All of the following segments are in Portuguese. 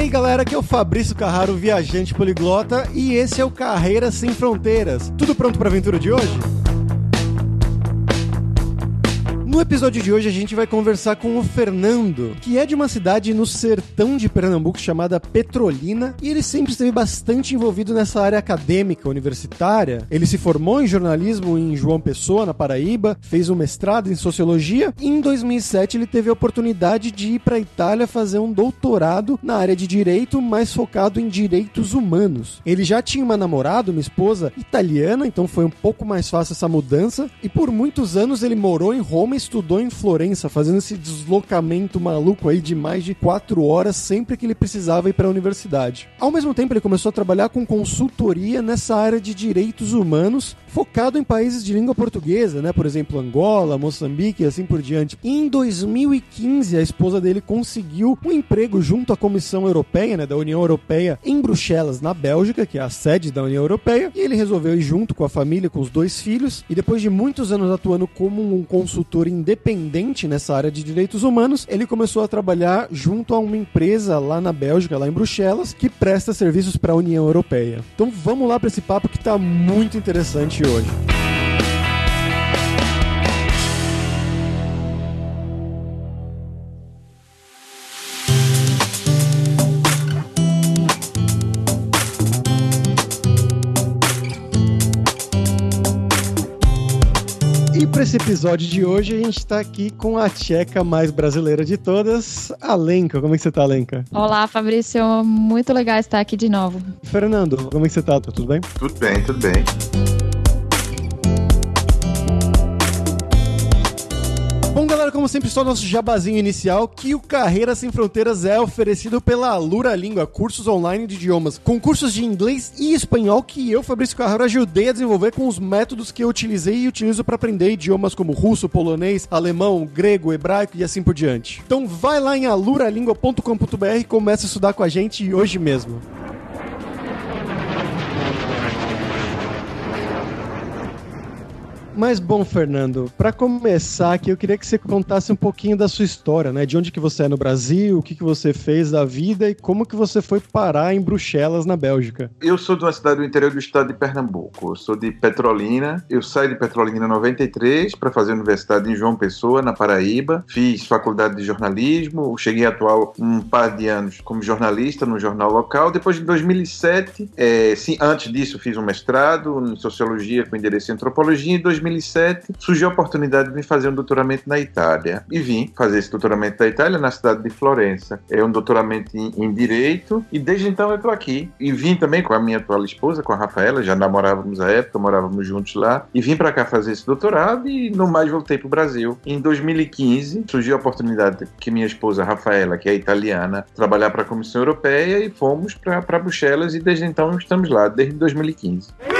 aí, galera, aqui é o Fabrício Carraro, viajante poliglota, e esse é o Carreira Sem Fronteiras. Tudo pronto para a aventura de hoje? No episódio de hoje a gente vai conversar com o Fernando, que é de uma cidade no sertão de Pernambuco chamada Petrolina, e ele sempre esteve bastante envolvido nessa área acadêmica universitária. Ele se formou em jornalismo em João Pessoa, na Paraíba, fez um mestrado em sociologia e em 2007 ele teve a oportunidade de ir para a Itália fazer um doutorado na área de direito, mais focado em direitos humanos. Ele já tinha uma namorada, uma esposa italiana, então foi um pouco mais fácil essa mudança, e por muitos anos ele morou em Roma estudou em Florença, fazendo esse deslocamento maluco aí de mais de quatro horas sempre que ele precisava ir para a universidade. Ao mesmo tempo, ele começou a trabalhar com consultoria nessa área de direitos humanos, focado em países de língua portuguesa, né? Por exemplo, Angola, Moçambique e assim por diante. Em 2015, a esposa dele conseguiu um emprego junto à Comissão Europeia, né, da União Europeia, em Bruxelas, na Bélgica, que é a sede da União Europeia, e ele resolveu ir junto com a família, com os dois filhos, e depois de muitos anos atuando como um consultor independente nessa área de direitos humanos, ele começou a trabalhar junto a uma empresa lá na Bélgica, lá em Bruxelas, que presta serviços para a União Europeia. Então vamos lá para esse papo que está muito interessante hoje. E para esse episódio de hoje, a gente está aqui com a tcheca mais brasileira de todas, a Lenka. Como é que você tá, Lenka? Olá, Fabrício. Muito legal estar aqui de novo. Fernando, como é que você tá? Tá tudo bem? Tudo bem, tudo bem. Como sempre, só nosso jabazinho inicial, que o Carreira Sem Fronteiras é oferecido pela Alura Língua, cursos online de idiomas, com cursos de inglês e espanhol que eu, Fabrício Carraro, ajudei a desenvolver com os métodos que eu utilizei e utilizo para aprender idiomas como russo, polonês, alemão, grego, hebraico e assim por diante. Então vai lá em aluralingua.com.br e começa a estudar com a gente hoje mesmo. Mas bom, Fernando, para começar aqui, eu queria que você contasse um pouquinho da sua história, né? De onde que você é no Brasil, o que que você fez da vida e como que você foi parar em Bruxelas, na Bélgica. Eu sou de uma cidade do interior do estado de Pernambuco. Eu sou de Petrolina. Eu saí de Petrolina em 93 para fazer universidade em João Pessoa, na Paraíba. Fiz faculdade de jornalismo. Cheguei a atuar um par de anos como jornalista no jornal local. Depois de 2007, é, sim, antes disso, fiz um mestrado em sociologia com endereço em antropologia. Em 2007 surgiu a oportunidade de fazer um doutoramento na Itália e vim fazer esse doutoramento na Itália na cidade de Florença. É um doutoramento em, em direito e desde então eu estou aqui e vim também com a minha atual esposa, com a Rafaela, já namorávamos à época, morávamos juntos lá e vim para cá fazer esse doutorado e no mais voltei para o Brasil. Em 2015 surgiu a oportunidade que minha esposa Rafaela, que é italiana, trabalhar para a Comissão Europeia e fomos para Bruxelas e desde então estamos lá desde 2015.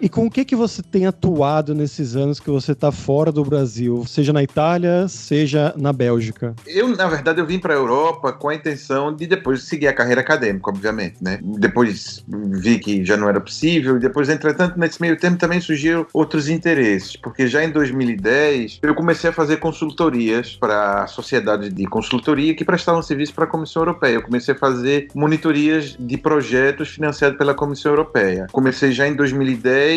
E com o que que você tem atuado nesses anos que você está fora do Brasil, seja na Itália, seja na Bélgica? Eu, na verdade, eu vim para a Europa com a intenção de depois seguir a carreira acadêmica, obviamente, né? Depois vi que já não era possível e depois, entretanto, nesse meio tempo também surgiram outros interesses, porque já em 2010 eu comecei a fazer consultorias para sociedades de consultoria que prestavam serviço para a Comissão Europeia. Eu comecei a fazer monitorias de projetos financiados pela Comissão Europeia. Comecei já em 2010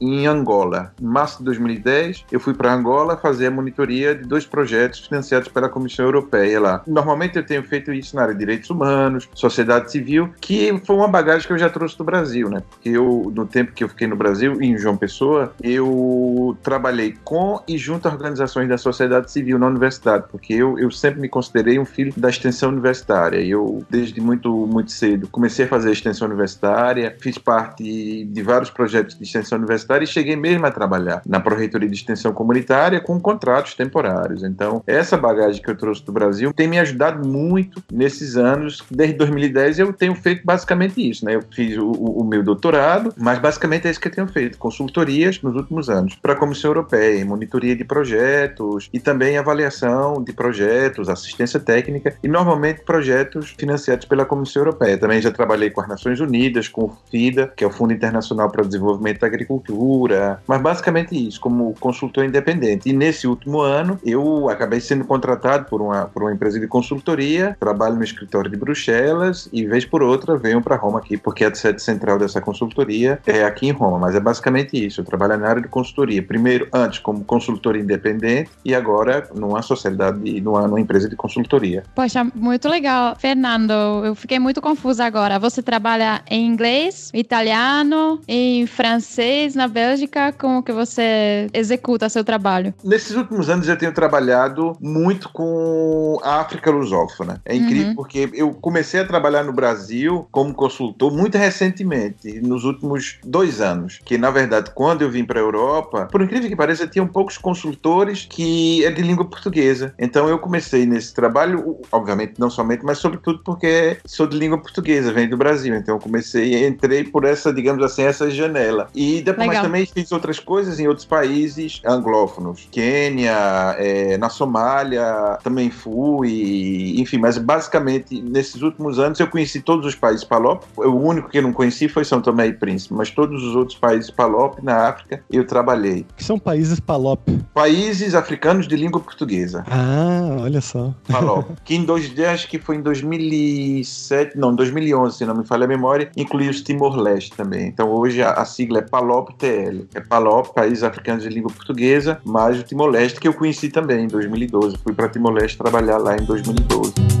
em Angola. Em março de 2010, eu fui para Angola fazer a monitoria de dois projetos financiados pela Comissão Europeia lá. Normalmente eu tenho feito isso na área de direitos humanos, sociedade civil, que foi uma bagagem que eu já trouxe do Brasil, né? Porque eu, no tempo que eu fiquei no Brasil, em João Pessoa, eu trabalhei com e junto a organizações da sociedade civil na universidade, porque eu, eu sempre me considerei um filho da extensão universitária. Eu, desde muito, muito cedo, comecei a fazer extensão universitária, fiz parte de vários projetos de extensão universitária e cheguei mesmo a trabalhar na Proreitoria de Extensão Comunitária com contratos temporários. Então, essa bagagem que eu trouxe do Brasil tem me ajudado muito nesses anos. Desde 2010 eu tenho feito basicamente isso, né? Eu fiz o, o meu doutorado, mas basicamente é isso que eu tenho feito, consultorias nos últimos anos para a Comissão Europeia, monitoria de projetos e também avaliação de projetos, assistência técnica e normalmente projetos financiados pela Comissão Europeia. Também já trabalhei com as Nações Unidas, com o FIDA, que é o Fundo Internacional para o Desenvolvimento agricultura, mas basicamente isso, como consultor independente. E nesse último ano, eu acabei sendo contratado por uma, por uma empresa de consultoria, trabalho no escritório de Bruxelas e, vez por outra, venho para Roma aqui, porque a sede central dessa consultoria é aqui em Roma. Mas é basicamente isso, eu trabalho na área de consultoria. Primeiro, antes como consultor independente e agora numa sociedade, numa, numa empresa de consultoria. Poxa, muito legal. Fernando, eu fiquei muito confusa agora. Você trabalha em inglês, italiano, em francês na Bélgica? Como que você executa seu trabalho? Nesses últimos anos eu tenho trabalhado muito com a África lusófona. É incrível uhum. porque eu comecei a trabalhar no Brasil como consultor muito recentemente, nos últimos dois anos. Que na verdade, quando eu vim para a Europa, por incrível que pareça, tinham poucos consultores que é de língua portuguesa. Então eu comecei nesse trabalho, obviamente não somente, mas sobretudo porque sou de língua portuguesa, venho do Brasil. Então eu comecei, entrei por essa, digamos assim, essa janela. E depois também fiz outras coisas em outros países anglófonos. Quênia, é, na Somália, também fui, enfim, mas basicamente nesses últimos anos eu conheci todos os países PALOP. O único que eu não conheci foi São Tomé e Príncipe, mas todos os outros países PALOP na África eu trabalhei. Que são países PALOP? Países africanos de língua portuguesa. Ah, olha só. PALOP. que em dois dias, que foi em 2007, não, 2011, se não me falha a memória, incluiu os Timor-Leste também. Então hoje a, a sigla é PALOP-TL. É PALOP, Países Africanos de Língua Portuguesa, mais o Timor-Leste, que eu conheci também em 2012. Fui para Timor-Leste trabalhar lá em 2012.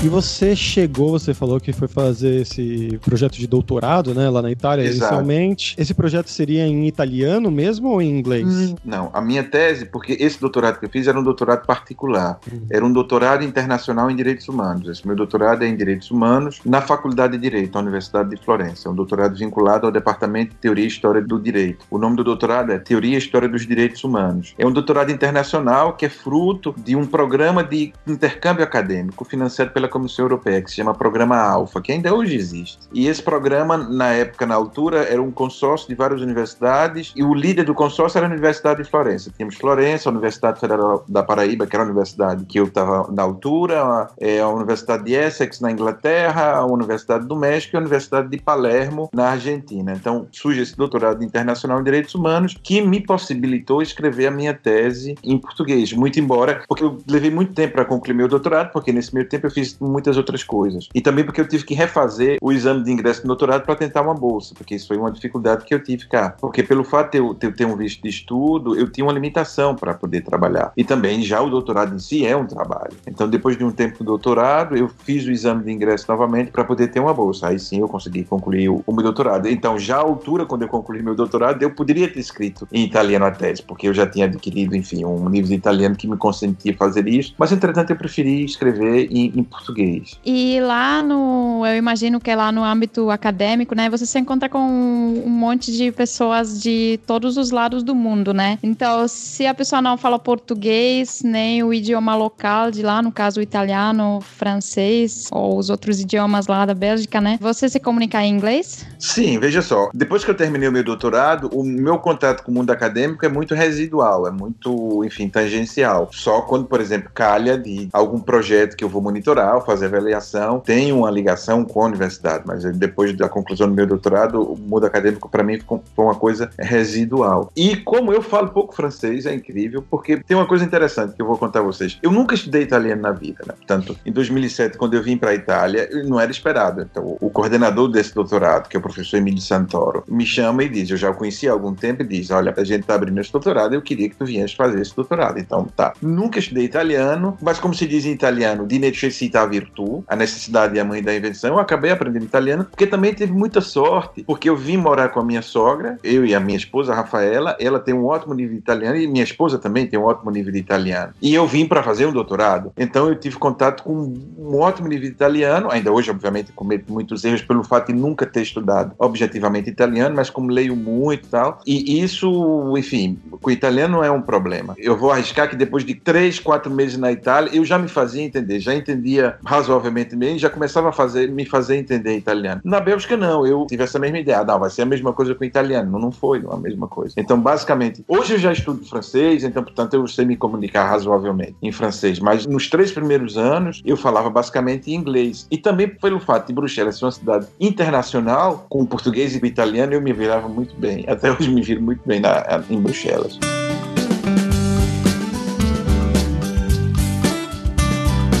E você chegou, você falou que foi fazer esse projeto de doutorado, né, lá na Itália, Exato. inicialmente. Esse projeto seria em italiano mesmo ou em inglês? Hum, não, a minha tese, porque esse doutorado que eu fiz era um doutorado particular. Hum. Era um doutorado internacional em direitos humanos. Esse meu doutorado é em direitos humanos na Faculdade de Direito, da Universidade de Florença. É um doutorado vinculado ao Departamento de Teoria e História do Direito. O nome do doutorado é Teoria e História dos Direitos Humanos. É um doutorado internacional que é fruto de um programa de intercâmbio acadêmico financiado pela Comissão Europeia, que se chama Programa Alfa, que ainda hoje existe. E esse programa, na época, na altura, era um consórcio de várias universidades, e o líder do consórcio era a Universidade de Florença. Tínhamos Florença, a Universidade Federal da Paraíba, que era a universidade que eu estava na altura, a, é, a Universidade de Essex, na Inglaterra, a Universidade do México e a Universidade de Palermo, na Argentina. Então, surge esse doutorado internacional em direitos humanos, que me possibilitou escrever a minha tese em português, muito embora, porque eu levei muito tempo para concluir meu doutorado, porque nesse meio tempo eu fiz muitas outras coisas. E também porque eu tive que refazer o exame de ingresso no doutorado para tentar uma bolsa, porque isso foi uma dificuldade que eu tive cá. Porque pelo fato de eu, de eu ter um visto de estudo, eu tinha uma limitação para poder trabalhar. E também já o doutorado em si é um trabalho. Então, depois de um tempo do doutorado, eu fiz o exame de ingresso novamente para poder ter uma bolsa. Aí sim eu consegui concluir o, o meu doutorado. Então, já à altura, quando eu concluí meu doutorado, eu poderia ter escrito em italiano a tese, porque eu já tinha adquirido, enfim, um nível de italiano que me consentia fazer isso. Mas, entretanto, eu preferi escrever em, em português português. E lá no, eu imagino que é lá no âmbito acadêmico, né, você se encontra com um monte de pessoas de todos os lados do mundo, né? Então, se a pessoa não fala português, nem o idioma local de lá, no caso o italiano, francês ou os outros idiomas lá da Bélgica, né? Você se comunica em inglês? Sim, veja só. Depois que eu terminei o meu doutorado, o meu contato com o mundo acadêmico é muito residual, é muito, enfim, tangencial. Só quando, por exemplo, calha de algum projeto que eu vou monitorar, fazer avaliação, tem uma ligação com a universidade, mas depois da conclusão do meu doutorado, o mundo acadêmico para mim foi uma coisa residual. E como eu falo pouco francês, é incrível, porque tem uma coisa interessante que eu vou contar a vocês. Eu nunca estudei italiano na vida, né? Portanto, em 2007, quando eu vim para a Itália, não era esperado. Então, o coordenador desse doutorado, que é o professor Emílio Santoro, me chama e diz: Eu já o conheci há algum tempo, e diz: Olha, a gente está abrindo esse doutorado, eu queria que tu viesse fazer esse doutorado. Então, tá. Nunca estudei italiano, mas como se diz em italiano, di necessità virtu, a necessidade é a mãe da invenção, eu acabei aprendendo italiano, porque também teve muita sorte, porque eu vim morar com a minha sogra, eu e a minha esposa, a Rafaela, ela tem um ótimo nível de italiano e minha esposa também tem um ótimo nível de italiano. E eu vim para fazer um doutorado, então eu tive contato com um ótimo nível de italiano, ainda hoje, obviamente, cometo muitos erros pelo fato de nunca ter estudado objetivamente italiano, mas como leio muito e tal, e isso, enfim, com o italiano é um problema. Eu vou arriscar que depois de três, quatro meses na Itália, eu já me fazia entender, já entendia razoavelmente bem, já começava a fazer, me fazer entender italiano. Na Bélgica, não. Eu tive essa mesma ideia. Ah, não, vai ser a mesma coisa com o italiano. Não, não foi, não é a mesma coisa. Então, basicamente, hoje eu já estudo francês, então, portanto, eu sei me comunicar razoavelmente em francês. Mas nos três primeiros anos, eu falava basicamente inglês. E também pelo fato de Bruxelas ser uma cidade internacional, com português e italiano, eu me virava muito bem. Até hoje me viro muito bem na, em Bruxelas.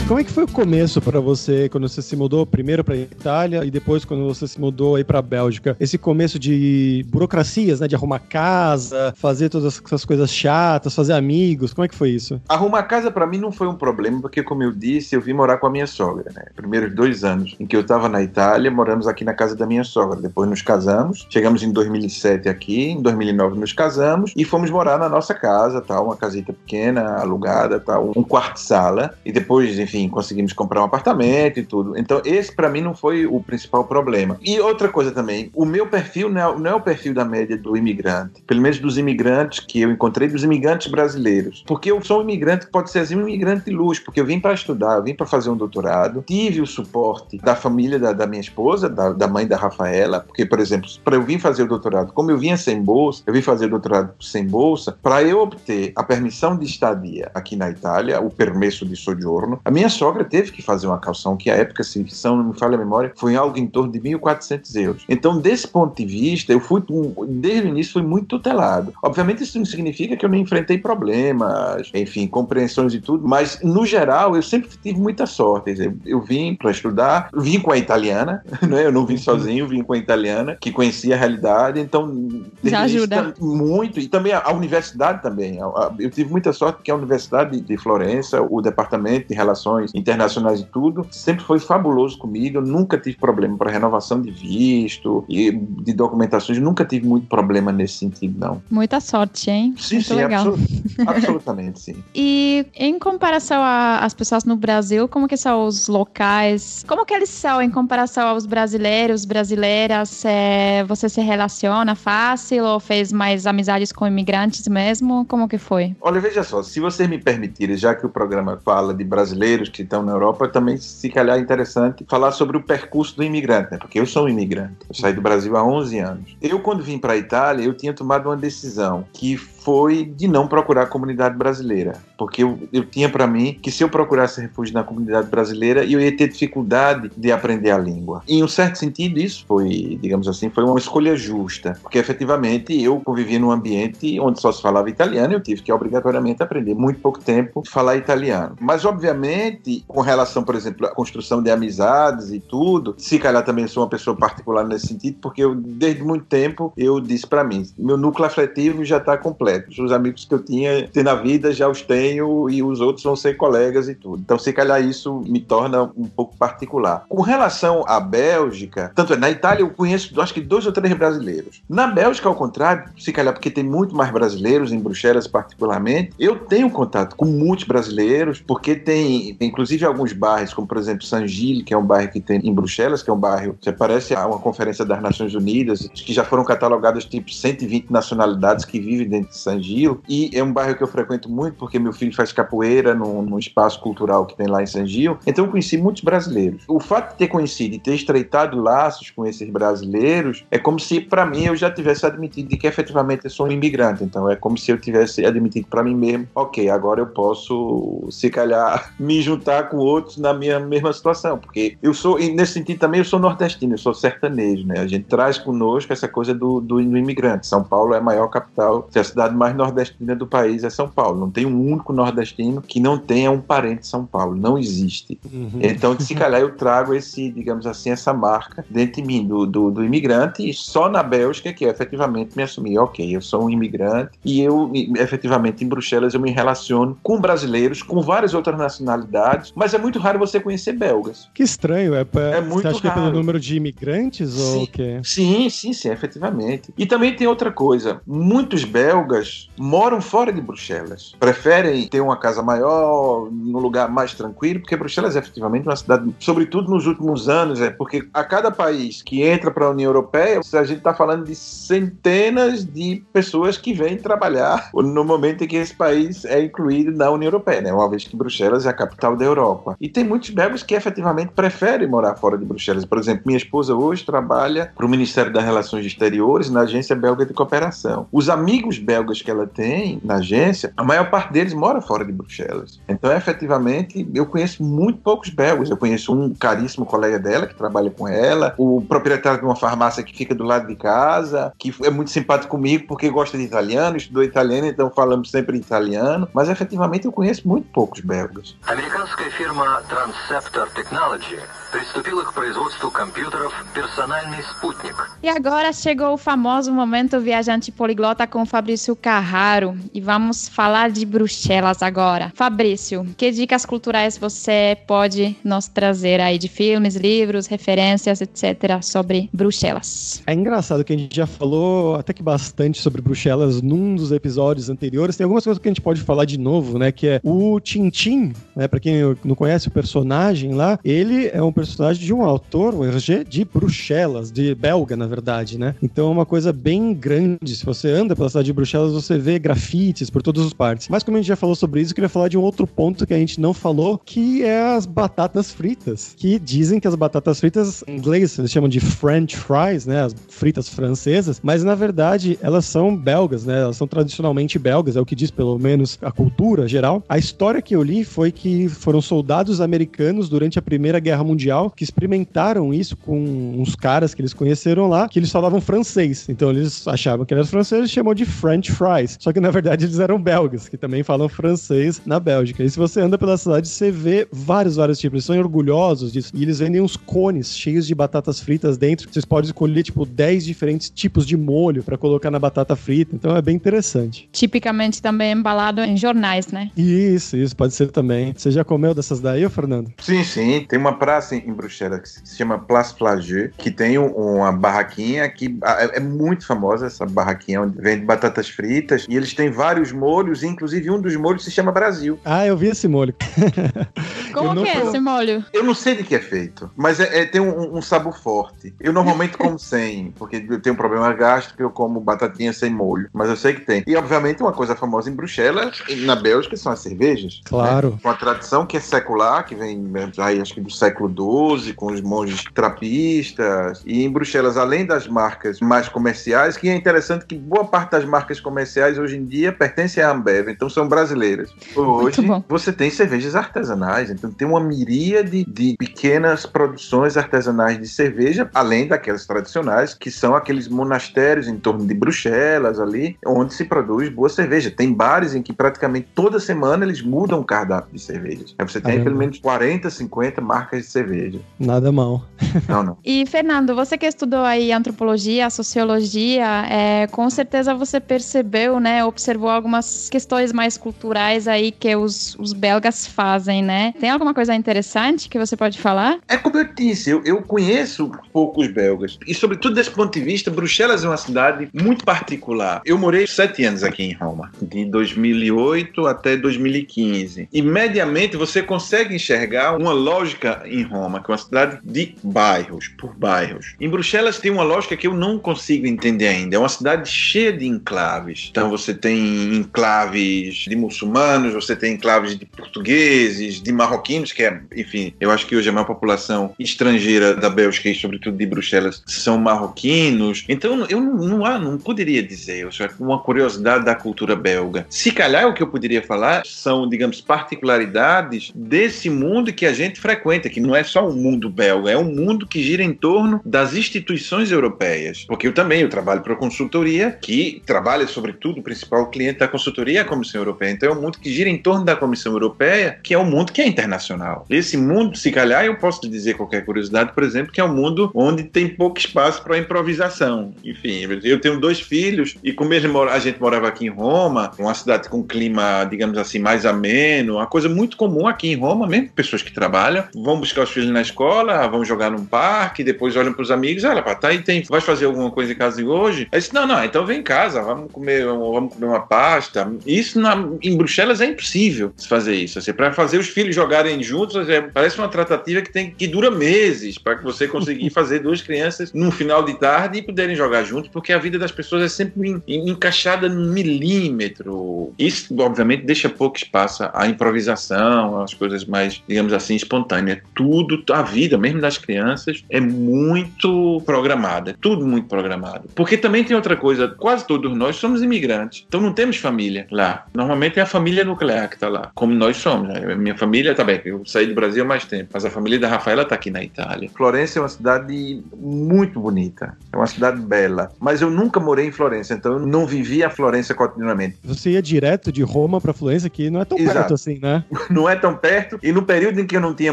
Como é que foi o começo para você quando você se mudou primeiro para Itália e depois quando você se mudou aí para Bélgica? Esse começo de burocracias, né, de arrumar casa, fazer todas essas coisas chatas, fazer amigos. Como é que foi isso? Arrumar casa para mim não foi um problema porque como eu disse, eu vim morar com a minha sogra, né? Primeiros dois anos em que eu estava na Itália, moramos aqui na casa da minha sogra. Depois nos casamos, chegamos em 2007 aqui, em 2009 nos casamos e fomos morar na nossa casa, tal, uma casita pequena, alugada, tal, um quarto sala e depois, enfim enfim, conseguimos comprar um apartamento e tudo. Então, esse para mim não foi o principal problema. E outra coisa também, o meu perfil não é, não é, o perfil da média do imigrante, pelo menos dos imigrantes que eu encontrei, dos imigrantes brasileiros. Porque eu sou um imigrante que pode ser assim, um imigrante de luxo, porque eu vim para estudar, eu vim para fazer um doutorado, tive o suporte da família da, da minha esposa, da, da, mãe da Rafaela, porque, por exemplo, para eu vir fazer o doutorado, como eu vinha sem bolsa, eu vim fazer o doutorado sem bolsa, para eu obter a permissão de estadia aqui na Itália, o permesso de soggiorno, a minha minha sogra teve que fazer uma calção, que à época, se não me falha a memória, foi algo em torno de 1.400 euros. Então, desse ponto de vista, eu fui, desde o início, fui muito tutelado. Obviamente, isso não significa que eu não enfrentei problemas, enfim, compreensões e tudo, mas, no geral, eu sempre tive muita sorte. Eu, eu vim para estudar, vim com a italiana, né? eu não vim sozinho, vim com a italiana, que conhecia a realidade, então. Já ajuda. Muito, e também a, a universidade também. Eu tive muita sorte que a Universidade de Florença, o Departamento de Relações internacionais e tudo, sempre foi fabuloso comigo. Eu nunca tive problema para renovação de visto e de documentações, nunca tive muito problema nesse sentido, não. Muita sorte, hein? Sim, muito sim, legal. absolutamente, sim. E em comparação às pessoas no Brasil, como que são os locais? Como que eles são em comparação aos brasileiros, brasileiras? É, você se relaciona fácil ou fez mais amizades com imigrantes mesmo? Como que foi? Olha, veja só, se vocês me permitirem, já que o programa fala de brasileiros que estão na Europa, também se calhar é interessante falar sobre o percurso do imigrante, né? porque eu sou um imigrante. Eu saí do Brasil há 11 anos. Eu, quando vim para a Itália, eu tinha tomado uma decisão que foi de não procurar a comunidade brasileira, porque eu, eu tinha para mim que se eu procurasse refúgio na comunidade brasileira, eu ia ter dificuldade de aprender a língua. E, em um certo sentido, isso foi, digamos assim, foi uma escolha justa, porque efetivamente eu convivia num ambiente onde só se falava italiano, eu tive que obrigatoriamente aprender muito pouco tempo falar italiano. Mas, obviamente, com relação, por exemplo, à construção de amizades e tudo, se calhar também sou uma pessoa particular nesse sentido, porque eu, desde muito tempo, eu disse para mim, meu núcleo afetivo já está completo os amigos que eu tinha na vida já os tenho e os outros vão ser colegas e tudo. Então, se calhar isso me torna um pouco particular. Com relação à Bélgica, tanto é, na Itália eu conheço acho que dois ou três brasileiros. Na Bélgica, ao contrário, se calhar porque tem muito mais brasileiros, em Bruxelas particularmente, eu tenho contato com muitos brasileiros, porque tem, inclusive alguns bairros, como por exemplo San Gil, que é um bairro que tem em Bruxelas, que é um bairro que parece a uma conferência das Nações Unidas, que já foram catalogadas tipo 120 nacionalidades que vivem dentro de San Gil, e é um bairro que eu frequento muito porque meu filho faz capoeira num, espaço cultural que tem lá em San Gil, então eu conheci muitos brasileiros. O fato de ter conhecido e ter estreitado laços com esses brasileiros é como se, para mim, eu já tivesse admitido que efetivamente eu sou um imigrante. Então é como se eu tivesse admitido para mim mesmo, ok, agora eu posso, se calhar, me juntar com outros na minha mesma situação, porque eu sou, e nesse sentido também, eu sou nordestino, eu sou sertanejo, né? A gente traz conosco essa coisa do, do, do imigrante. São Paulo é a maior capital, é a cidade mais nordestina do país é São Paulo. Não tem um único nordestino que não tenha um parente de São Paulo. Não existe. Uhum. Então, se calhar eu trago esse, digamos assim, essa marca dentro de mim, do, do, do, imigrante, e só na Bélgica que eu efetivamente me assumi, ok, eu sou um imigrante, e eu, efetivamente, em Bruxelas, eu me relaciono com brasileiros, com várias outras nacionalidades, mas é muito raro você conhecer belgas. Que estranho, é, pra, é muito você acha raro. que é pelo número de imigrantes sim, ou o quê? Sim, sim, sim, efetivamente. E também tem outra coisa, muitos belgas moram fora de Bruxelas, preferem ter uma casa maior, num lugar mais tranquilo, porque Bruxelas é efetivamente uma cidade, sobretudo nos últimos anos, é porque a cada país que entra para a União Europeia, a gente está falando de centenas de pessoas que vêm trabalhar no momento em que esse país é incluído na União Europeia, né? uma vez que Bruxelas é a capital da Europa. E tem muitos belgas que efetivamente preferem morar fora de Bruxelas. Por exemplo, minha esposa hoje trabalha para o Ministério das Relações Exteriores na Agência Belga de Cooperação. Os amigos belgas que ela tem na agência, a maior parte deles mora fora de Bruxelas. Então, efetivamente, eu conheço muito poucos belgas. Eu conheço um caríssimo colega dela que trabalha com ela, o proprietário de uma farmácia que fica do lado de casa, que é muito simpático comigo porque gosta de italiano, estudou italiano, então falamos sempre italiano. Mas, efetivamente, eu conheço muito poucos belgas. Американская фирма Transceptor Technology приступила к производству компьютеров «Персональный спутник». E agora chegou o famoso momento viajante poliglota com Fabrício Carraro e vamos falar de Bruxelas agora. Fabrício, que dicas culturais você pode nos trazer aí de filmes, livros, referências, etc. sobre Bruxelas? É engraçado que a gente já falou até que bastante sobre Bruxelas num dos episódios anteriores. Tem algumas coisas que a gente pode falar de novo, né? Que é o Tintin, né? Para quem não conhece o personagem lá, ele é um personagem de um autor, o Hergé, de Bruxelas, de belga, na verdade, né? Então é uma coisa bem grande. Se você anda pela cidade de Bruxelas, você vê grafites por todas as partes. Mas como a gente já falou sobre isso, eu queria falar de um outro ponto que a gente não falou, que é as batatas fritas. Que dizem que as batatas fritas, em inglês, eles chamam de French fries, né? As fritas francesas, mas na verdade elas são belgas, né? Elas são tradicionalmente belgas, é o que diz pelo menos a cultura geral. A história que eu li foi que foram soldados americanos durante a Primeira Guerra Mundial que experimentaram isso com uns caras que eles conheceram lá, que eles falavam francês. Então eles achavam que eram franceses e chamou de French fries. Só que na verdade eles eram belgas, que também falam francês na Bélgica. E se você anda pela cidade, você vê vários, vários tipos. Eles são orgulhosos disso. E eles vendem uns cones cheios de batatas fritas dentro. Vocês podem escolher, tipo, 10 diferentes tipos de molho para colocar na batata frita. Então é bem interessante. Tipicamente também embalado em jornais, né? Isso, isso, pode ser também. Você já comeu dessas daí, Fernando? Sim, sim. Tem uma praça em Bruxelas que se chama Place Flageux, que tem uma barraquinha que é, é muito famosa, essa barraquinha onde vende batatas fritas. E eles têm vários molhos, inclusive um dos molhos se chama Brasil. Ah, eu vi esse molho. Como que é esse molho? Eu não sei de que é feito, mas é, é tem um, um, sabor forte. Eu normalmente como sem, porque eu tenho um problema gástrico, eu como batatinha sem molho. Mas eu sei que tem. E, obviamente, uma coisa famosa em Bruxelas, na Bélgica, são as cervejas. Claro. Né? Uma tradição que é secular, que vem né, aí, acho que do século XII, com os monges trapistas. E em Bruxelas, além das marcas mais comerciais, que é interessante que boa parte das marcas comerciais hoje em dia pertencem à Ambev, então são brasileiras. Hoje você tem cervejas artesanais, então tem uma miríade de pequenas produções artesanais de cerveja, além daquelas tradicionais, que são aqueles monastérios em torno de Bruxelas ali, onde se produz boa cerveja. Tem bares em que praticamente toda semana eles mudam o cardápio de cervejas. Aí você tem Caramba. pelo menos 40, 50 marcas de cerveja. Nada mal. Não, não. e, Fernando, você que estudou aí antropologia, sociologia, é, com certeza você percebeu, né, observou algumas questões mais culturais aí que os, os belgas fazem, né? Tem alguma coisa interessante que você pode falar? É como eu disse, eu, eu conheço poucos belgas. E, sobretudo, desse ponto de vista, Bruxelas é uma cidade muito particular. Eu morei sete anos aqui em Roma, de 2008 até 2015. E, mediamente, você consegue enxergar uma lógica em Roma, que é uma cidade de bairros, por bairros. Em Bruxelas tem uma lógica que eu não consigo entender ainda. É uma cidade cheia de enclaves. Então você tem enclaves de muçulmanos, você tem enclaves de portugueses, de marroquinos, que é, enfim, eu acho que hoje a maior população estrangeira da Bélgica e sobretudo de Bruxelas são marroquinos. Então eu não, não, não poderia dizer, eu uma curiosidade da cultura belga. Se calhar o que eu poderia falar são, digamos, particularidades desse mundo que a gente frequenta, que não é só um mundo mundo belga, é um mundo que gira em torno das instituições europeias. Porque eu também eu trabalho para consultoria, que trabalha, sobretudo, o principal cliente da consultoria é a Comissão Europeia. Então é um mundo que gira em torno da Comissão Europeia, que é um mundo que é internacional. Esse mundo, se calhar, eu posso te dizer qualquer curiosidade, por exemplo, que é um mundo onde tem pouco espaço para improvisação. Enfim, eu tenho dois filhos e como a gente morava aqui em Roma, uma cidade com clima, digamos assim, mais ameno, uma coisa muito comum aqui em Roma, mesmo pessoas que trabalham, vão buscar os filhos na escola, vão jogar num parque, depois olham pros amigos, olha, pá, tá aí, tem, vai fazer alguma coisa em casa hoje? Aí disse, não, não, então vem em casa, vamos comer, vamos comer uma pasta. Isso na, em Bruxelas é impossível se fazer isso. Assim, para fazer os filhos jogarem juntos, é, parece uma tratativa que tem que dura meses para que você conseguir fazer duas crianças num final de tarde e poderem jogar juntos, porque a vida das pessoas é sempre encaixada no milímetro. Isso, obviamente, deixa pouco espaço à improvisação, às coisas mais, digamos assim, espontâneas. Tudo, a vida, mesmo das crianças, é muito programada. Tudo muito programado. Porque também tem outra coisa, quase todos nós somos imigrantes, então não temos família lá. Normalmente é a família nuclear que está lá, como nós somos. Né? Minha família, tá bem, eu saí do Brasil há mais tempo, mas a família da Rafaela está aqui na Itália. Florença é uma cidade muito bonita, é uma cidade bela, mas eu nunca morei em Florença, então eu não vivi a Florença cotidianamente. Você ia direto de Roma para Florença, que não é tão Exato. perto assim, né? Não é tão perto, e no período em que eu não tinha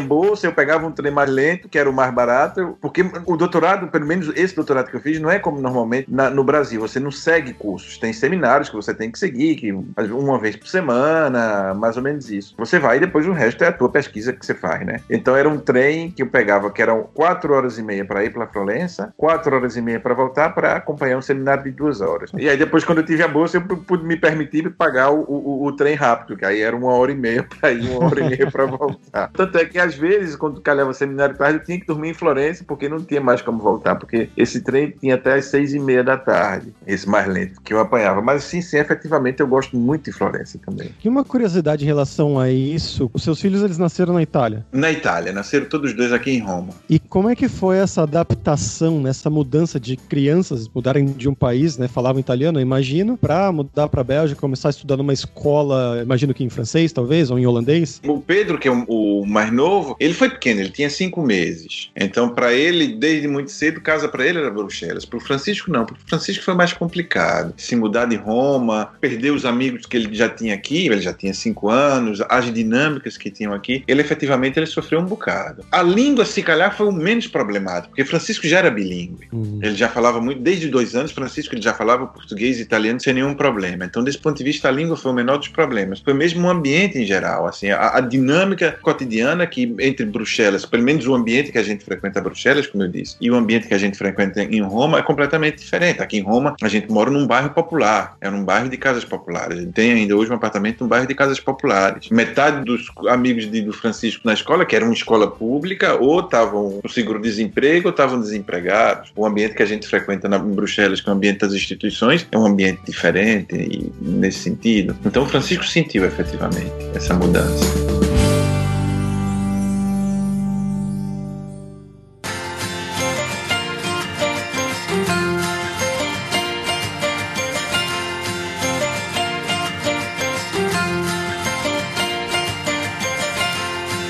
bolsa, eu pegava um trem mais lento, que era o mais barato, porque o doutorado, pelo menos esse doutorado que eu fiz, não é como normalmente na, no Brasil, você não segue cursos, tem seminários que você tem que seguir, que uma vez por semana, mais ou menos isso. Você vai e depois o resto é a tua pesquisa que você faz, né? Então era um trem que eu pegava que eram quatro horas e meia para ir para Florença, quatro horas e meia para voltar para acompanhar um seminário de duas horas. E aí depois, quando eu tive a bolsa, eu pude me permitir pagar o, o, o trem rápido, que aí era uma hora e meia para ir, uma hora e meia para voltar. Tanto é que às vezes, quando calhava o seminário tarde, eu tinha que dormir em Florença porque não tinha mais como voltar, porque esse trem tinha até às seis e meia da tarde, esse mais lento que eu apanhava. Mas sim, sim, efetivamente eu gosto muito de Florença também. E uma curiosidade em relação a isso, os seus filhos eles nasceram na Itália? Na Itália, nasceram todos dois aqui em Roma. E como é que foi essa adaptação, nessa mudança de crianças mudarem de um país, né, falavam italiano, eu imagino, para mudar para Bélgica, começar a estudar numa escola, imagino que em francês talvez, ou em holandês? O Pedro, que é o mais novo, ele foi pequeno, ele tinha cinco meses. Então, para ele, desde muito cedo, casa para ele era Bruxelas. Para o Francisco, não. Para o Francisco foi mais complicado. Se mudar de Roma, perder os amigos que ele já tinha aqui, ele já tinha cinco anos, as dinâmicas que tinham aqui, ele efetivamente ele sofreu um bocado. A língua, se calhar, foi o menos problemático, porque Francisco já era bilíngue. Uhum. Ele já falava muito, desde dois anos, Francisco ele já falava português e italiano sem nenhum problema. Então, desse ponto de vista, a língua foi o menor dos problemas. Foi mesmo o ambiente em geral, assim, a, a dinâmica cotidiana que entre Bruxelas, pelo menos o ambiente que a gente frequenta Bruxelas, como eu disse, e o ambiente que a gente frequenta em Roma é completamente diferente. Aqui em Roma, a gente mora num bairro popular, é num bairro de casas populares. A gente tem ainda hoje um apartamento num bairro de casas populares. Metade dos amigos de, do Francisco na escola, que era uma escola pública, ou estavam no seguro-desemprego ou estavam desempregados. O ambiente que a gente frequenta na, em Bruxelas, que é o ambiente das instituições, é um ambiente diferente e, nesse sentido. Então, Francisco sentiu efetivamente essa mudança.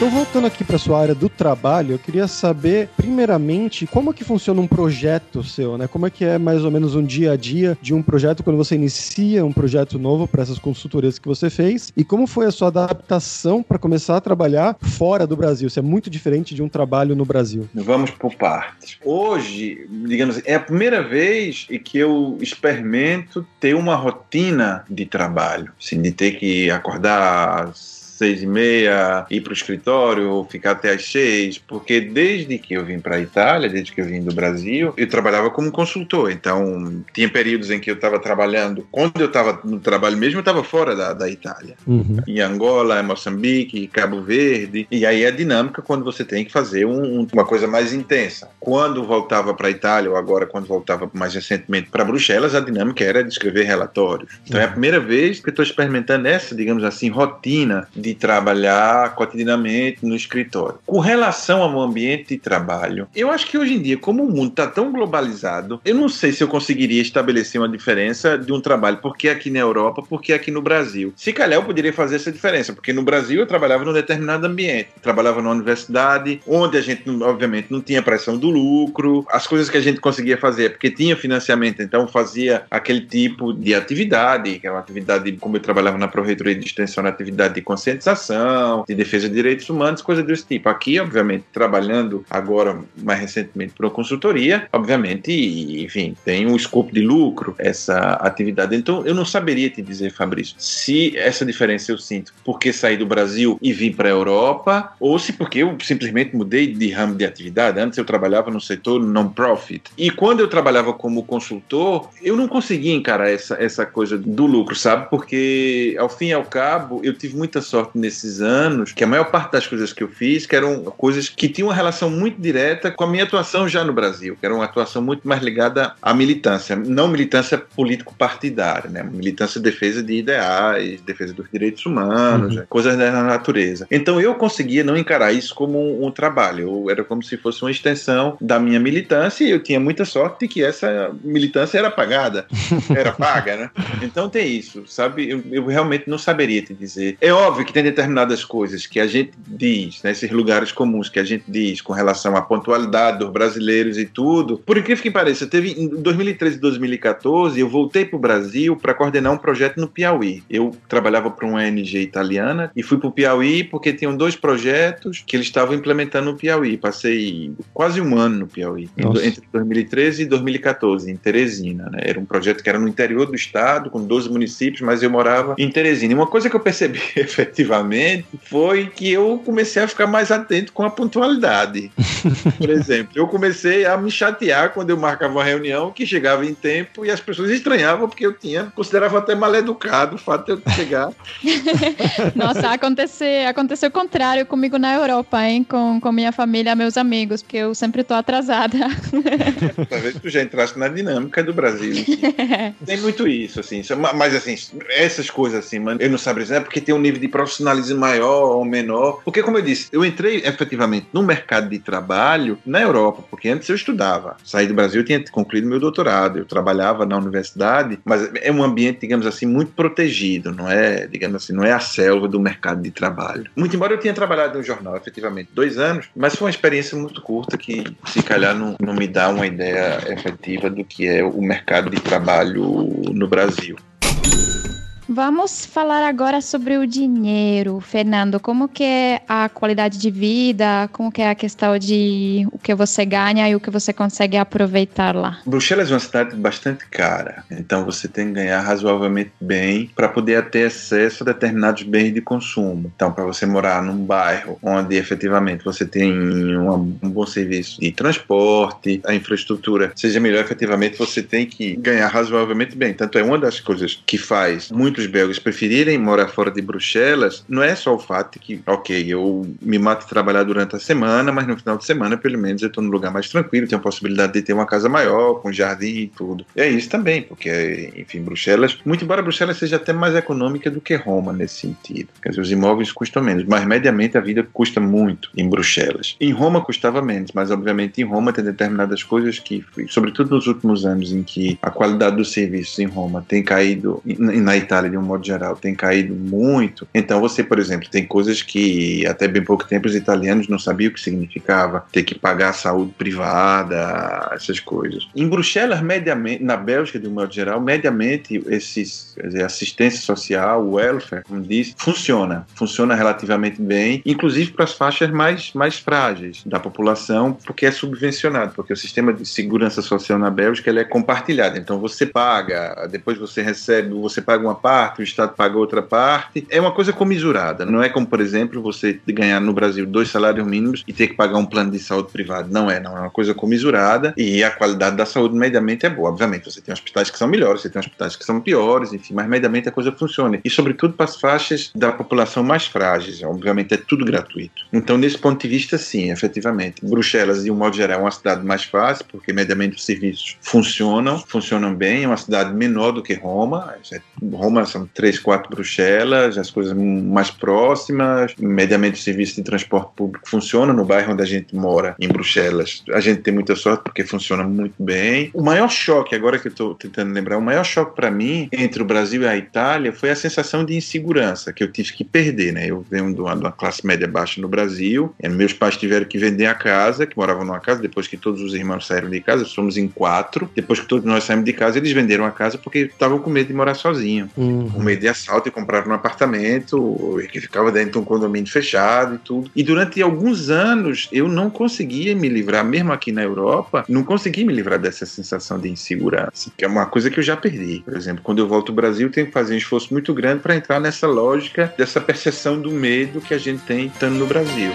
Voltando aqui para sua área do trabalho, eu queria saber, primeiramente, como é que funciona um projeto seu, né? Como é que é mais ou menos um dia a dia de um projeto quando você inicia um projeto novo para essas consultorias que você fez e como foi a sua adaptação para começar a trabalhar fora do Brasil? Isso é muito diferente de um trabalho no Brasil. Vamos por partes. Hoje, digamos, é a primeira vez que eu experimento ter uma rotina de trabalho, assim, de ter que acordar seis e meia, ir para o escritório, ficar até às seis, porque desde que eu vim para a Itália, desde que eu vim do Brasil, eu trabalhava como consultor. Então, tinha períodos em que eu estava trabalhando, quando eu estava no trabalho mesmo, eu estava fora da, da Itália. Uhum. Em Angola, Moçambique, Cabo Verde. E aí a dinâmica quando você tem que fazer um, uma coisa mais intensa. Quando voltava para a Itália, ou agora quando voltava mais recentemente para Bruxelas, a dinâmica era de escrever relatórios. Então, é a primeira vez que eu estou experimentando essa, digamos assim, rotina de trabalhar cotidianamente no escritório. Com relação ao ambiente de trabalho, eu acho que hoje em dia, como o mundo está tão globalizado, eu não sei se eu conseguiria estabelecer uma diferença de um trabalho, porque aqui na Europa, porque aqui no Brasil. Se calhar eu poderia fazer essa diferença, porque no Brasil eu trabalhava num determinado ambiente, trabalhava numa universidade, onde a gente, obviamente, não tinha pressão do lucro, as coisas que a gente conseguia fazer, porque tinha financiamento, então fazia aquele tipo de atividade, que era uma atividade, como eu trabalhava na Proreitoria de Extensão, na atividade de consciência conscientização, de defesa de direitos humanos, coisa desse tipo. Aqui, obviamente, trabalhando agora mais recentemente para uma consultoria, obviamente, enfim, tem um escopo de lucro essa atividade. Então, eu não saberia te dizer, Fabrício, se essa diferença eu sinto porque saí do Brasil e vim para a Europa, ou se porque eu simplesmente mudei de ramo de atividade. Antes eu trabalhava no setor non-profit. E quando eu trabalhava como consultor, eu não conseguia encarar essa, essa coisa do lucro, sabe? Porque, ao fim e ao cabo, eu tive muita sorte nesses anos, que a maior parte das coisas que eu fiz, que eram coisas que tinham uma relação muito direta com a minha atuação já no Brasil, que era uma atuação muito mais ligada à militância, não militância político-partidária, né? Militância de defesa de ideais, defesa dos direitos humanos, uhum. coisas da natureza. Então eu conseguia não encarar isso como um, um trabalho, era como se fosse uma extensão da minha militância e eu tinha muita sorte que essa militância era pagada, era paga, né? Então tem isso, sabe? Eu, eu realmente não saberia te dizer. É óbvio que tem determinadas coisas que a gente diz, nesses né, lugares comuns que a gente diz com relação à pontualidade dos brasileiros e tudo. Por incrível que pareça, teve em 2013 e 2014, eu voltei para o Brasil para coordenar um projeto no Piauí. Eu trabalhava para uma ONG italiana e fui para o Piauí porque tinham dois projetos que eles estavam implementando no Piauí. Passei quase um ano no Piauí, Nossa. entre 2013 e 2014, em Teresina. Né? Era um projeto que era no interior do estado, com 12 municípios, mas eu morava em Teresina. E uma coisa que eu percebi efetivamente foi que eu comecei a ficar mais atento com a pontualidade. Por exemplo, eu comecei a me chatear quando eu marcava uma reunião que chegava em tempo e as pessoas estranhavam porque eu tinha, considerava até mal educado o fato de eu chegar. Nossa, acontecer, aconteceu o contrário comigo na Europa, hein? Com, com minha família, meus amigos, porque eu sempre tô atrasada. Talvez tu já entraste na dinâmica do Brasil. Tem muito isso, assim. Mas, assim, essas coisas, assim, mano, eu não dizer, é porque tem um nível de profissionalismo maior ou menor. Porque, como eu disse, eu entrei efetivamente no mercado de trabalho na Europa, porque antes eu estudava. Saí do Brasil, eu tinha concluído meu doutorado, eu trabalhava na universidade, mas é um ambiente, digamos assim, muito protegido, não é, digamos assim, não é a selva do mercado de trabalho. Muito embora eu tenha trabalhado no jornal, efetivamente, dois anos, mas foi uma experiência muito curta que, se calhar, não, não me dá uma ideia efetiva do que é o mercado de trabalho no Brasil. Vamos falar agora sobre o dinheiro, Fernando. Como que é a qualidade de vida? Como que é a questão de o que você ganha e o que você consegue aproveitar lá? Bruxelas é uma cidade bastante cara, então você tem que ganhar razoavelmente bem para poder ter acesso a determinados bens de consumo. Então, para você morar num bairro onde efetivamente você tem um bom serviço de transporte, a infraestrutura seja melhor, efetivamente você tem que ganhar razoavelmente bem. Tanto é uma das coisas que faz muito muitos belgas preferirem morar fora de Bruxelas não é só o fato que, ok, eu me mato de trabalhar durante a semana, mas no final de semana, pelo menos, eu estou num lugar mais tranquilo, tenho a possibilidade de ter uma casa maior, com jardim e tudo. É isso também, porque, enfim, Bruxelas, muito embora Bruxelas seja até mais econômica do que Roma nesse sentido. Quer dizer, os imóveis custam menos, mas mediamente a vida custa muito em Bruxelas. Em Roma custava menos, mas obviamente em Roma tem determinadas coisas que, sobretudo nos últimos anos, em que a qualidade dos serviços em Roma tem caído, na Itália de um modo geral, tem caído muito. Então, você, por exemplo, tem coisas que até bem pouco tempo os italianos não sabiam o que significava ter que pagar a saúde privada, essas coisas. Em Bruxelas, mediamente, na Bélgica, de um modo geral, mediamente, esses dizer, assistência social, o welfare, como disse, funciona. Funciona relativamente bem, inclusive para as faixas mais, mais frágeis da população, porque é subvencionado, porque o sistema de segurança social na Bélgica ele é compartilhado. Então, você paga, depois você recebe, você paga uma parte parte, o Estado paga outra parte. É uma coisa comisurada. Não é como, por exemplo, você ganhar no Brasil dois salários mínimos e ter que pagar um plano de saúde privado. Não é, não. É uma coisa comisurada e a qualidade da saúde mediamente é boa. Obviamente, você tem hospitais que são melhores, você tem hospitais que são piores, enfim, mas mediamente a coisa funciona. E, sobretudo, para as faixas da população mais frágeis. Obviamente, é tudo gratuito. Então, nesse ponto de vista, sim, efetivamente. Bruxelas, de um modo geral, é uma cidade mais fácil, porque mediamente os serviços funcionam, funcionam bem. É uma cidade menor do que Roma. Roma são três, quatro Bruxelas, as coisas mais próximas, mediamente o serviço de transporte público funciona no bairro onde a gente mora, em Bruxelas. A gente tem muita sorte porque funciona muito bem. O maior choque, agora que eu estou tentando lembrar, o maior choque para mim entre o Brasil e a Itália foi a sensação de insegurança que eu tive que perder, né? Eu venho de uma, de uma classe média baixa no Brasil, meus pais tiveram que vender a casa, que moravam numa casa, depois que todos os irmãos saíram de casa, somos em quatro. Depois que todos nós saímos de casa, eles venderam a casa porque estavam com medo de morar sozinho. Hum. Uhum. Com medo de assalto e compraram um apartamento que ficava dentro de um condomínio fechado e tudo. E durante alguns anos eu não conseguia me livrar, mesmo aqui na Europa, não conseguia me livrar dessa sensação de insegurança, que é uma coisa que eu já perdi. Por exemplo, quando eu volto ao Brasil, tenho que fazer um esforço muito grande para entrar nessa lógica dessa percepção do medo que a gente tem estando no Brasil.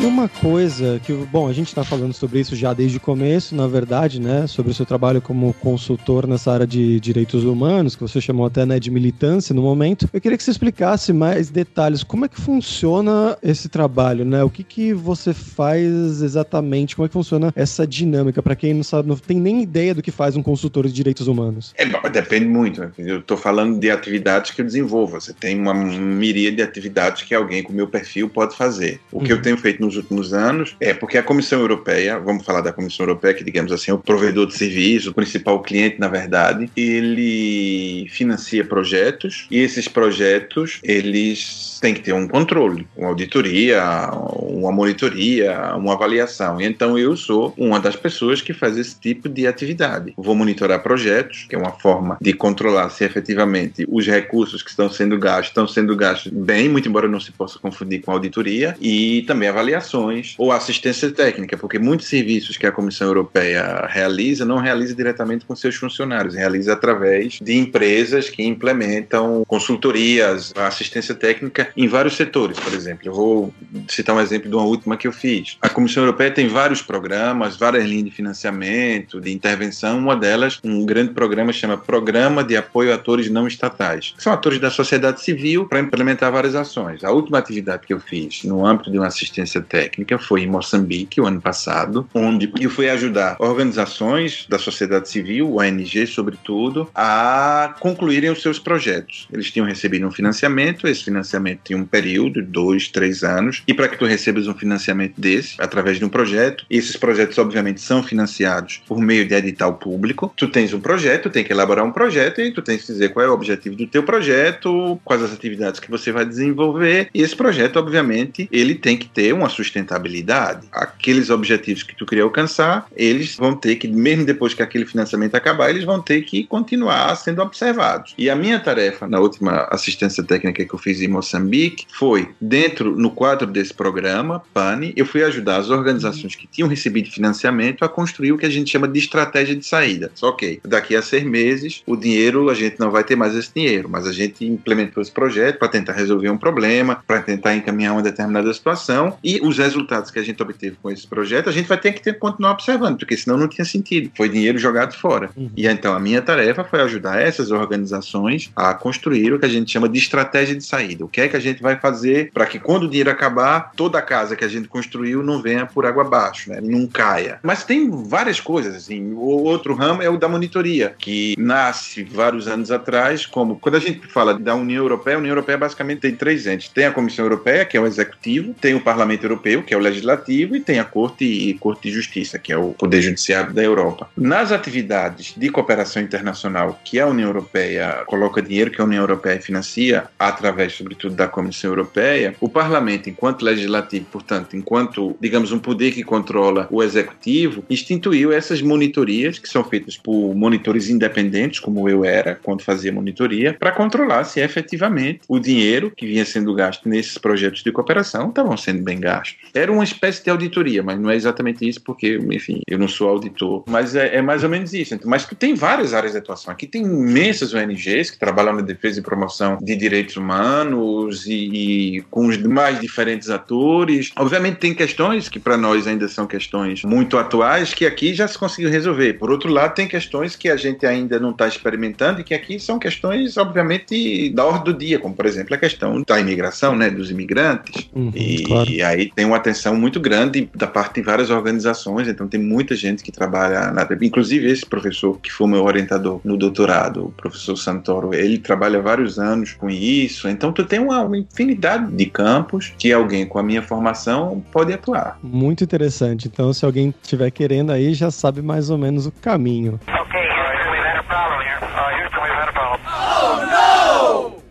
E uma coisa que, bom, a gente está falando sobre isso já desde o começo, na verdade, né? Sobre o seu trabalho como consultor nessa área de direitos humanos, que você chamou até né, de militância no momento. Eu queria que você explicasse mais detalhes. Como é que funciona esse trabalho, né? O que, que você faz exatamente? Como é que funciona essa dinâmica? Para quem não sabe, não tem nem ideia do que faz um consultor de direitos humanos. É, depende muito. Né? Eu estou falando de atividades que eu desenvolvo. Você tem uma miríade de atividades que alguém com o meu perfil pode fazer. O que uhum. eu tenho feito no nos últimos anos é porque a Comissão Europeia, vamos falar da Comissão Europeia, que digamos assim é o provedor de serviço, o principal cliente, na verdade, ele financia projetos e esses projetos eles têm que ter um controle, uma auditoria, uma monitoria, uma avaliação. E então eu sou uma das pessoas que faz esse tipo de atividade. Vou monitorar projetos, que é uma forma de controlar se efetivamente os recursos que estão sendo gastos estão sendo gastos bem, muito embora não se possa confundir com auditoria, e também avaliar avaliações ou assistência técnica, porque muitos serviços que a Comissão Europeia realiza não realiza diretamente com seus funcionários, realiza através de empresas que implementam consultorias, assistência técnica em vários setores, por exemplo. Eu vou citar um exemplo de uma última que eu fiz. A Comissão Europeia tem vários programas, várias linhas de financiamento, de intervenção. Uma delas, um grande programa chama Programa de Apoio a Atores Não Estatais, que são atores da sociedade civil para implementar várias ações. A última atividade que eu fiz no âmbito de uma assistência técnica foi em Moçambique, o ano passado, onde eu fui ajudar organizações da sociedade civil, ONG sobretudo, a concluírem os seus projetos. Eles tinham recebido um financiamento, esse financiamento tinha um período, dois, três anos, e para que tu recebas um financiamento desse, através de um projeto, esses projetos obviamente são financiados por meio de edital público, tu tens um projeto, tem que elaborar um projeto e tu tens que dizer qual é o objetivo do teu projeto, quais as atividades que você vai desenvolver, e esse projeto, obviamente, ele tem que ter uma sustentabilidade, aqueles objetivos que tu queria alcançar, eles vão ter que, mesmo depois que aquele financiamento acabar, eles vão ter que continuar sendo observados. E a minha tarefa na última assistência técnica que eu fiz em Moçambique foi, dentro, no quadro desse programa, PANI, eu fui ajudar as organizações que tinham recebido financiamento a construir o que a gente chama de estratégia de saída. Só que daqui a seis meses, o dinheiro, a gente não vai ter mais esse dinheiro, mas a gente implementou esse projeto para tentar resolver um problema, para tentar encaminhar uma determinada situação e os resultados que a gente obteve com esse projeto, a gente vai ter que ter, continuar observando, porque senão não tinha sentido. Foi dinheiro jogado fora. Uhum. E então a minha tarefa foi ajudar essas organizações a construir o que a gente chama de estratégia de saída. O que é que a gente vai fazer para que quando o dinheiro acabar, toda a casa que a gente construiu não venha por água abaixo, né? não caia. Mas tem várias coisas, assim. O outro ramo é o da monitoria, que nasce vários anos atrás, como quando a gente fala da União Europeia, a União Europeia basicamente tem três entes. Tem a Comissão Europeia, que é o executivo, tem o Parlamento Europeu, que é o legislativo, e tem a Corte e Corte de Justiça, que é o Poder Judiciário da Europa. Nas atividades de cooperação internacional que a União Europeia coloca dinheiro, que a União Europeia financia, através, sobretudo, da Comissão Europeia, o Parlamento, enquanto legislativo, portanto, enquanto, digamos, um poder que controla o executivo, instituiu essas monitorias, que são feitas por monitores independentes, como eu era quando fazia monitoria, para controlar se efetivamente o dinheiro que vinha sendo gasto nesses projetos de cooperação estavam sendo bem gastos gastos. Era uma espécie de auditoria, mas não é exatamente isso, porque, enfim, eu não sou auditor. Mas é, é mais ou menos isso. Mas tem várias áreas de atuação. Aqui tem imensas ONGs que trabalham na defesa e promoção de direitos humanos e, e com os mais diferentes atores. Obviamente tem questões que para nós ainda são questões muito atuais que aqui já se conseguiu resolver. Por outro lado, tem questões que a gente ainda não está experimentando e que aqui são questões, obviamente, da ordem do dia, como por exemplo a questão da imigração, né, dos imigrantes. Uhum, e, claro. e aí tem uma atenção muito grande da parte de várias organizações, então tem muita gente que trabalha na inclusive esse professor que foi meu orientador no doutorado, o professor Santoro, ele trabalha vários anos com isso, então tu tem uma, uma infinidade de campos que alguém com a minha formação pode atuar. Muito interessante, então se alguém estiver querendo aí já sabe mais ou menos o caminho. Okay,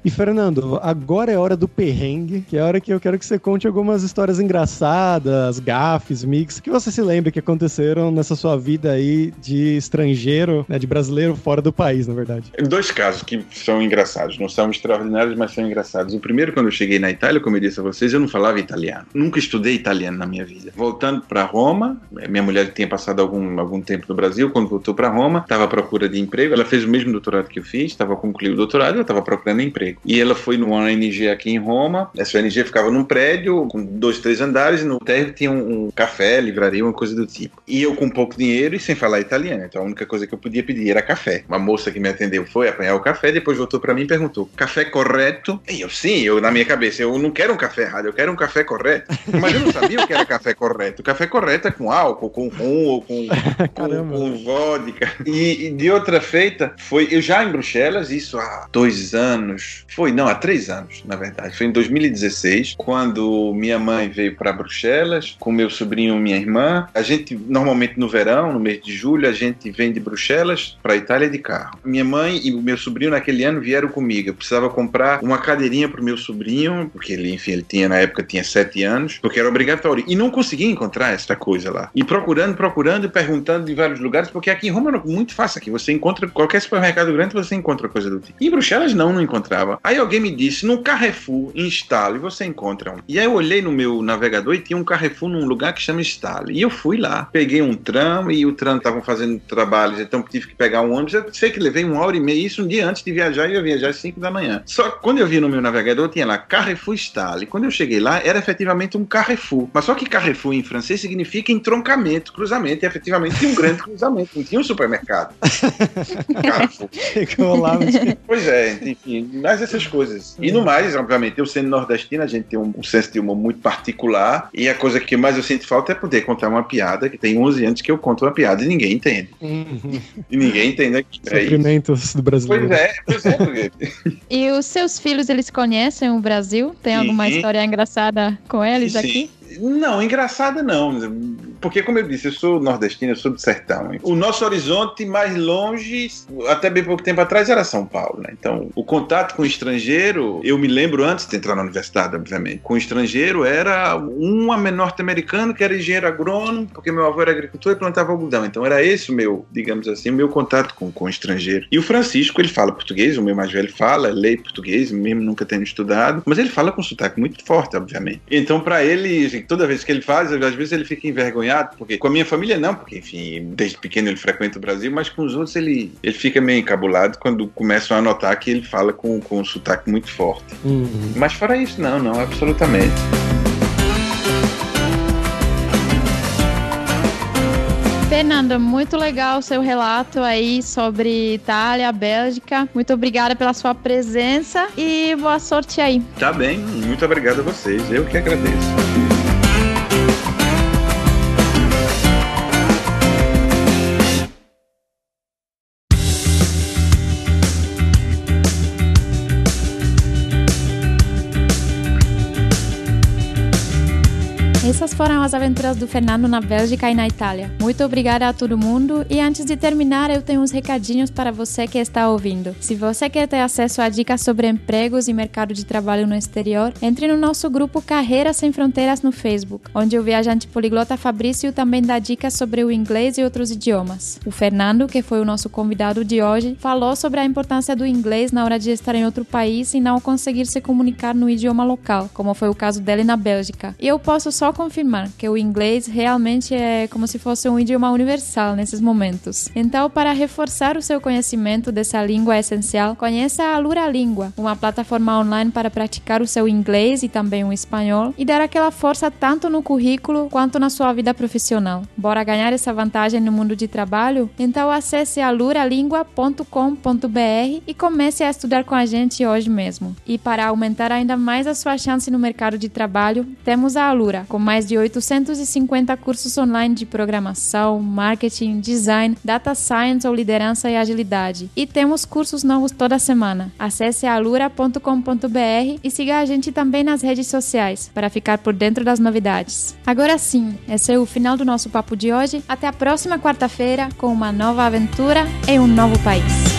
E Fernando, agora é hora do perrengue, que é a hora que eu quero que você conte algumas histórias engraçadas, gafes, mix, que você se lembre que aconteceram nessa sua vida aí de estrangeiro, né, de brasileiro fora do país, na verdade. Dois casos que são engraçados, não são extraordinários, mas são engraçados. O primeiro, quando eu cheguei na Itália, como eu disse a vocês, eu não falava italiano. Nunca estudei italiano na minha vida. Voltando para Roma, minha mulher tinha passado algum, algum tempo no Brasil, quando voltou para Roma, estava à procura de emprego. Ela fez o mesmo doutorado que eu fiz, estava concluindo o doutorado, ela estava procurando emprego. E ela foi numa ONG aqui em Roma. Essa ONG ficava num prédio com dois, três andares, e no térreo tinha um, um café, livraria, uma coisa do tipo. E eu com pouco dinheiro e sem falar italiano. Então a única coisa que eu podia pedir era café. Uma moça que me atendeu foi apanhar o café, depois voltou para mim e perguntou: café correto? E eu, sim, eu na minha cabeça, eu não quero um café errado, eu quero um café correto. Mas eu não sabia o que era café correto. O café correto é com álcool, com rum ou com, com, com vodka. E, e, de outra feita, foi eu já em Bruxelas, isso há dois anos. Foi, não, há três anos, na verdade. Foi em 2016, quando minha mãe veio para Bruxelas com meu sobrinho e minha irmã. A gente, normalmente no verão, no mês de julho, a gente vem de Bruxelas para a Itália de carro. Minha mãe e meu sobrinho naquele ano vieram comigo. Eu precisava comprar uma cadeirinha para o meu sobrinho, porque ele, enfim, ele tinha na época tinha sete anos, porque era obrigatório. E não consegui encontrar esta coisa lá. E procurando, procurando perguntando em vários lugares, porque aqui em Roma é muito fácil. Aqui você encontra qualquer supermercado grande, você encontra coisa do tipo. E em Bruxelas não, não encontrava. Aí alguém me disse, no Carrefour, em Stale, você encontra um. E aí eu olhei no meu navegador e tinha um Carrefour num lugar que chama Stale. E eu fui lá, peguei um tram e o tram estavam fazendo trabalhos, então tive que pegar um ônibus. Eu sei que levei uma hora e meia, isso um dia antes de viajar, e eu ia viajar às 5 da manhã. Só que quando eu vi no meu navegador, tinha lá Carrefour Stale. Quando eu cheguei lá, era efetivamente um Carrefour. Mas só que Carrefour em francês significa entroncamento, cruzamento, e efetivamente tinha um grande cruzamento, não tinha um supermercado. Carrefour. Ficou lá. Pois é, enfim, mais essas coisas. E no mais, obviamente, eu sendo nordestino, a gente tem um, um senso de humor muito particular, e a coisa que mais eu sinto falta é poder contar uma piada, que tem 11 anos que eu conto uma piada e ninguém entende. Uhum. E ninguém entende aqui. É isso. Sofrimentos do brasileiro. Pois é, pois é, porque E os seus filhos, eles conhecem o Brasil? Tem alguma Sim. história engraçada com eles Sim. aqui? Não, engraçada não. Porque, como eu disse, eu sou nordestino, eu sou do sertão. O nosso horizonte mais longe, até bem pouco tempo atrás, era São Paulo. Né? Então, o contato com o estrangeiro, eu me lembro antes de entrar na universidade, obviamente, com o estrangeiro era um norte-americano que era engenheiro agrônomo, porque meu avô era agricultor e plantava algodão. Então, era esse o meu, digamos assim, o meu contato com, com o estrangeiro. E o Francisco, ele fala português, o meu mais velho fala, lê português, mesmo nunca tendo estudado, mas ele fala com sotaque muito forte, obviamente. Então, para ele, toda vez que ele faz, às vezes ele fica envergonhado, porque com a minha família não, porque, enfim, desde pequeno ele frequenta o Brasil, mas com os outros ele, ele fica meio encabulado quando começam a notar que ele fala com, com um sotaque muito forte. Uhum. Mas fora isso, não, não, absolutamente. Fernanda, muito legal o seu relato aí sobre Itália, Bélgica. Muito obrigada pela sua presença e boa sorte aí. Tá bem, muito obrigado a vocês, eu que agradeço. Foram as aventuras do Fernando na Bélgica e na Itália. Muito obrigada a todo mundo e antes de terminar eu tenho uns recadinhos para você que está ouvindo. Se você quer ter acesso a dicas sobre empregos e mercado de trabalho no exterior, entre no nosso grupo Carreiras Sem Fronteiras no Facebook, onde o viajante poliglota Fabrício também dá dicas sobre o inglês e outros idiomas. O Fernando, que foi o nosso convidado de hoje, falou sobre a importância do inglês na hora de estar em outro país e não conseguir se comunicar no idioma local, como foi o caso dele na Bélgica. E eu posso só confirmar que o inglês realmente é como se fosse um idioma universal nesses momentos. Então, para reforçar o seu conhecimento dessa língua essencial, conheça a Lura Língua, uma plataforma online para praticar o seu inglês e também o espanhol e dar aquela força tanto no currículo quanto na sua vida profissional. Bora ganhar essa vantagem no mundo de trabalho? Então acesse aluralingua.com.br e comece a estudar com a gente hoje mesmo. E para aumentar ainda mais a sua chance no mercado de trabalho, temos a Alura, com mais de 850 cursos online de programação, marketing, design, data science ou liderança e agilidade. E temos cursos novos toda semana. Acesse alura.com.br e siga a gente também nas redes sociais para ficar por dentro das novidades. Agora sim, esse é o final do nosso papo de hoje. Até a próxima quarta-feira com uma nova aventura em um novo país.